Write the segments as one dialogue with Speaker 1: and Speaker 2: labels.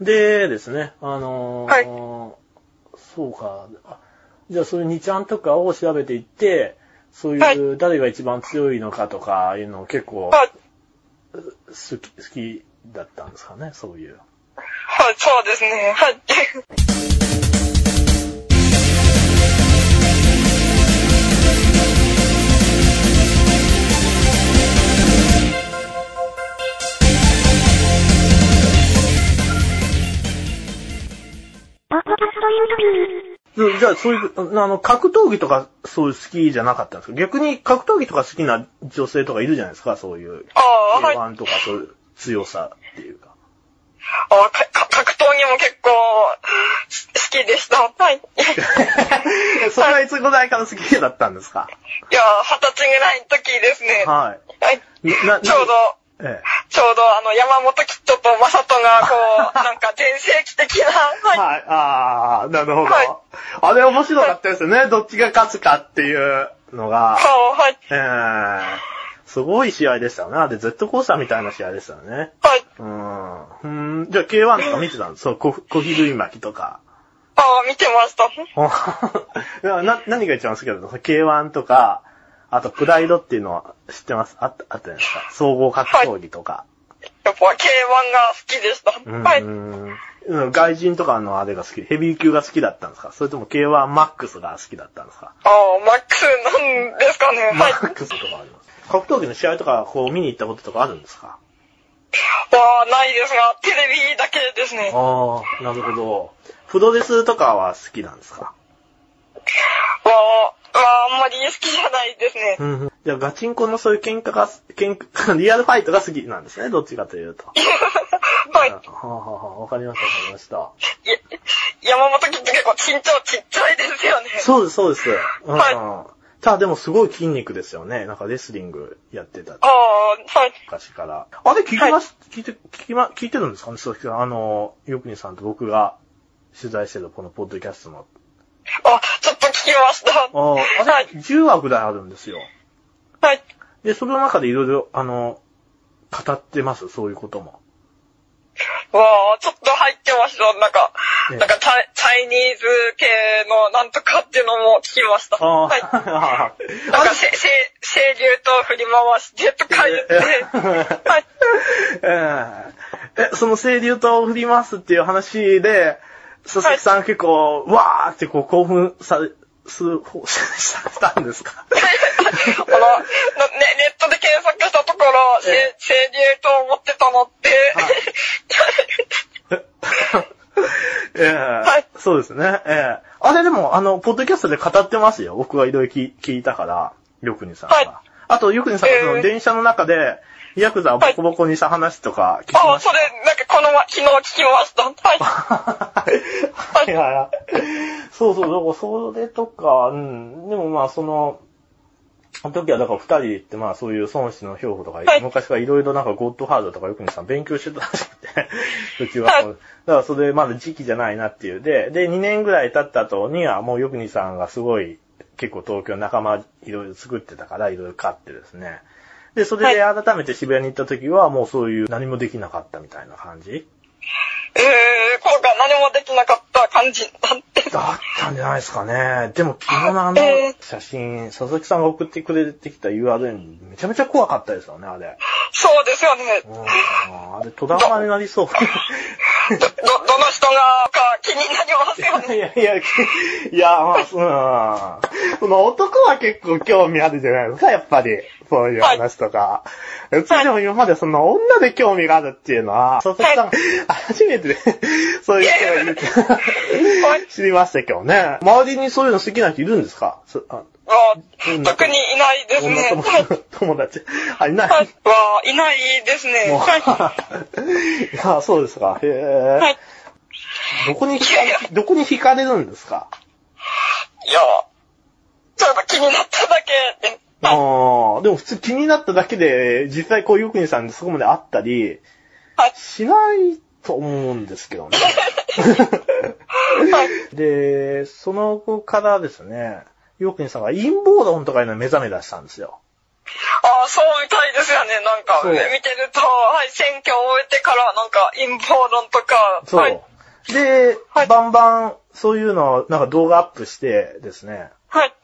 Speaker 1: でですね、あのー
Speaker 2: はい
Speaker 1: そうか。あじゃあそういう2ちゃんとかを調べていって、そう
Speaker 2: はい
Speaker 1: いう誰が一番強いのかとかいうのを結構
Speaker 2: はい。
Speaker 1: 好き、好きだったんですかね、そういう。
Speaker 2: はい、そうですね。はい。
Speaker 1: じゃあそういう、あの、格闘技とかそういう好きじゃなかったんですか？逆に格闘技とか好きな女性とかいるじゃないですか、そういう。
Speaker 2: ああ、はい。あ
Speaker 1: K1 とかそういう強さっていうか。
Speaker 2: かか格闘技も結構好きでした。はい。い
Speaker 1: それはいつぐらいから好きだったんですか？
Speaker 2: や、二十歳ぐらいの時ですね。
Speaker 1: は
Speaker 2: はい。
Speaker 1: い。な、な
Speaker 2: ちょうど、
Speaker 1: ええ。
Speaker 2: ちょうどあの、山本キッドとマサトがこう、なんか全盛期的な、はい。
Speaker 1: はい。ああ、なるほど。
Speaker 2: はい
Speaker 1: あれ面白かったですよね。どっちが勝つかっていうのが。
Speaker 2: はい。
Speaker 1: ええすごい試合でしたよね。あれ、ジェットコースターみたいな試合でしたよね。
Speaker 2: はい。
Speaker 1: うん。うん。じゃあ K1 とか見てたんですそう、ココヒルイ巻きとか。
Speaker 2: ああ、見てました。
Speaker 1: な何が一番好きだったの ?K1 とか、あとプライドっていうのは知ってます？あった、あったじゃないですか。総合格闘技とか。
Speaker 2: やっぱ K1 が好きでした。
Speaker 1: うん
Speaker 2: はい。
Speaker 1: うん外人とかのあれが好き、ヘビー級が好きだったんですか？それとも K1 マックスが好きだったんですか？
Speaker 2: ああ、マックスなんですかね。
Speaker 1: マ
Speaker 2: はい。
Speaker 1: ックスとかあります。格闘技の試合とかこう見に行ったこととかあるんですか？
Speaker 2: わあ、ないですが、テレビだけですね。
Speaker 1: ああ、なるほど。プロレスとかは好きなんですか？
Speaker 2: り好きじゃないですね。
Speaker 1: うん。じゃあガチンコのそういう喧嘩が、喧嘩、リアルファイトが好きなんですね。どっちかというと。
Speaker 2: はい。
Speaker 1: はあ、はあはあ、わかりました、わかりました。
Speaker 2: い山本キッド結構身長ちっちゃいですよね。
Speaker 1: そうです、そうです。うん。
Speaker 2: は
Speaker 1: ただでもすごい筋肉ですよね。なんかレスリングやってた。
Speaker 2: ああ、はい。
Speaker 1: 昔から。あれ聞きます、聞いて、聞きま、聞いてるんですかね？鈴木さん。あの、よくにさんと僕が取材してるこのポッドキャストの。
Speaker 2: あ、ちょっと聞きました。
Speaker 1: ああ、あ
Speaker 2: はい
Speaker 1: れ、10話ぐらいあるんですよ。
Speaker 2: はい。
Speaker 1: で、その中でいろいろ、あの、語ってます、そういうことも。
Speaker 2: わあ、ちょっと入ってました。なんか、
Speaker 1: ええ
Speaker 2: なんかチャイチャイニーズ系のなんとかっていうのも聞きました。はい。
Speaker 1: あ
Speaker 2: なんか、せ、せ、清流と振り回してとか言って、はい。
Speaker 1: えええ、その清流と振りますっていう話で、佐々木さん結構、わーってこう興奮され、す、ほされたんですか？
Speaker 2: この、なね、ネットで検索したところ、せ
Speaker 1: え
Speaker 2: 清流と思ってたのって、
Speaker 1: ええ
Speaker 2: はい
Speaker 1: そうですね。ええあれでも、あの、ポッドキャストで語ってますよ。僕はいろいろ聞聞いたから、よくにさんが。
Speaker 2: はい
Speaker 1: あと、よくにさんがそ
Speaker 2: ええ
Speaker 1: の電車の中で、ヤクザをボコボコにした話とか聞き
Speaker 2: ああ、
Speaker 1: ました？
Speaker 2: それ、なんかこのま、昨日聞きました。はい。
Speaker 1: はいはいはい。そうそう、だからそれとか、うん、でもまあその、あの時はだから二人で行ってまあそういう孫子の標語とか、
Speaker 2: はい。
Speaker 1: 昔からいろいろなんかゴッドハードとかよくにさん勉強してたらしくて、うちは。だからそれまだ時期じゃないなっていう。で、で、2年ぐらい経った後にはもうよくにさんがすごい結構東京仲間いろいろ作ってたからいろいろ買ってですね。で、それで改めて渋谷に行った時はもうそういう何もできなかったみたいな感じ？
Speaker 2: えー、今回何もできなかった感じなんて。
Speaker 1: だったんじゃないですかね。でも昨日のあの
Speaker 2: えー
Speaker 1: 写真、佐々木さんが送ってくれてきた URL めちゃめちゃ怖かったですよね、あれ。
Speaker 2: そうですよね。
Speaker 1: うんあれ、トラウマになりそう。
Speaker 2: ど、ど、どの人がか気になりますよね。
Speaker 1: いやいや、きいや、まあ、うん。その男は結構興味あるじゃないですか、やっぱり。そういう話とか。うちでも今までその女で興味があるっていうのは、佐々木さんが初めてで、そういう人がいる知りましたけどね。周りにそういうの好きな人いるんですか？そあ
Speaker 2: 特にいないですね。
Speaker 1: 友友達。あ、いない。
Speaker 2: はい。はいないですね。い。
Speaker 1: いや、そうですか。へえ。
Speaker 2: はい。
Speaker 1: どこに惹かれ、どこに惹かれるんですか？
Speaker 2: いや、ちょっと気になっただけで。
Speaker 1: ああ、でも普通気になっただけで、実際こう、よくにさんでそこまで会ったり、
Speaker 2: はい。
Speaker 1: しないと思うんですけどね。
Speaker 2: はい。
Speaker 1: で、その後からですね、よくにさんが陰謀論とかいうのに目覚め出したんですよ。
Speaker 2: ああ、そうみたいですよね。なんか、見てると、はい、選挙を終えてから、なんか、陰謀論とか、
Speaker 1: そう。
Speaker 2: はい、
Speaker 1: で、
Speaker 2: はい
Speaker 1: バンバン、そういうのをなんか動画アップしてですね。
Speaker 2: はい、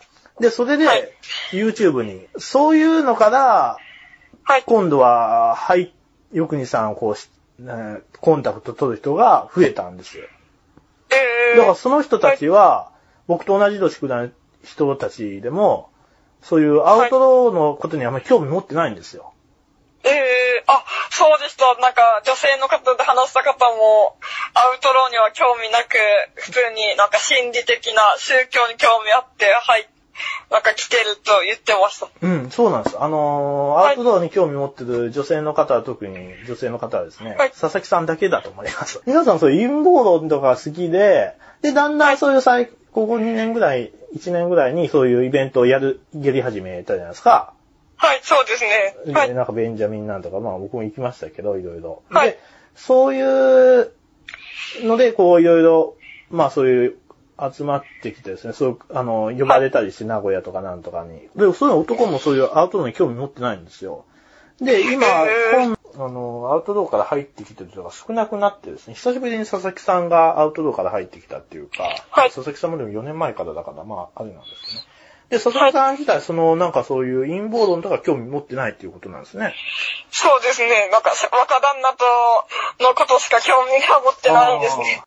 Speaker 1: で、それで、
Speaker 2: はい
Speaker 1: YouTube に、そういうのから、
Speaker 2: はい、
Speaker 1: 今度は、はい、よくにさんをこうし、ねコンタクト取る人が増えたんですよ。
Speaker 2: えー、
Speaker 1: だからその人たちは、僕と同じ年くらいの人たちでも、そういうアウトローのことにあんまり興味持ってないんですよ。
Speaker 2: ええあ、そうでした。なんか、女性の方で話した方も、アウトローには興味なく、普通になんか心理的な宗教に興味あって、はい、なんか来てると言ってました。
Speaker 1: うん、そうなんです。あのー
Speaker 2: はい
Speaker 1: アウトドアに興味持ってる女性の方は特に女性の方はですね、
Speaker 2: はい
Speaker 1: 佐々木さんだけだと思います。皆さんそう陰謀論とか好きで、で、だんだんそういう最、ここ2年ぐらい、1年ぐらいにそういうイベントをやる、やり始めたじゃないですか。
Speaker 2: はい、そうですね。は
Speaker 1: で、
Speaker 2: い、
Speaker 1: なんかベンジャミンなんとか、まあ僕も行きましたけど、いろいろ。
Speaker 2: はい
Speaker 1: で、そういうので、こういろいろ、まあそういう集まってきてですね、そう、あの、呼ばれたりして、名古屋とかなんとかに。で、そういう男もそういうアウトドアに興味持ってないんですよ。で、今、今あの、アウトドアから入ってきてる人が少なくなってですね、久しぶりに佐々木さんがアウトドアから入ってきたっていうか、
Speaker 2: はい
Speaker 1: 佐々木さんもでも4年前からだから、まあ、あれなんですけどね。で、佐々木さん自体、その、なんかそういう陰謀論とか興味持ってないっていうことなんですね。
Speaker 2: そうですね。なんか、若旦那とのことしか興味が持ってないんですね。